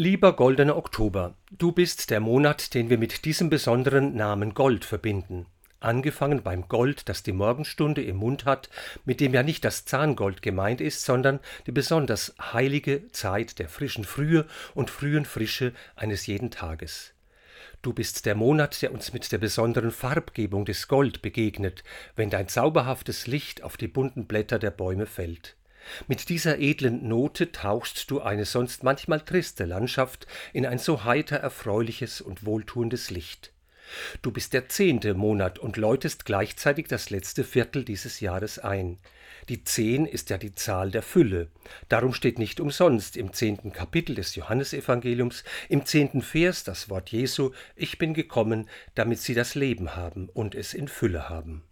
Lieber goldener Oktober, du bist der Monat, den wir mit diesem besonderen Namen Gold verbinden. Angefangen beim Gold, das die Morgenstunde im Mund hat, mit dem ja nicht das Zahngold gemeint ist, sondern die besonders heilige Zeit der frischen Frühe und frühen Frische eines jeden Tages. Du bist der Monat, der uns mit der besonderen Farbgebung des Gold begegnet, wenn dein zauberhaftes Licht auf die bunten Blätter der Bäume fällt. Mit dieser edlen Note tauchst du eine sonst manchmal triste Landschaft in ein so heiter erfreuliches und wohltuendes Licht. Du bist der zehnte Monat und läutest gleichzeitig das letzte Viertel dieses Jahres ein. Die zehn ist ja die Zahl der Fülle. Darum steht nicht umsonst im zehnten Kapitel des Johannesevangeliums, im zehnten Vers das Wort Jesu, ich bin gekommen, damit sie das Leben haben und es in Fülle haben.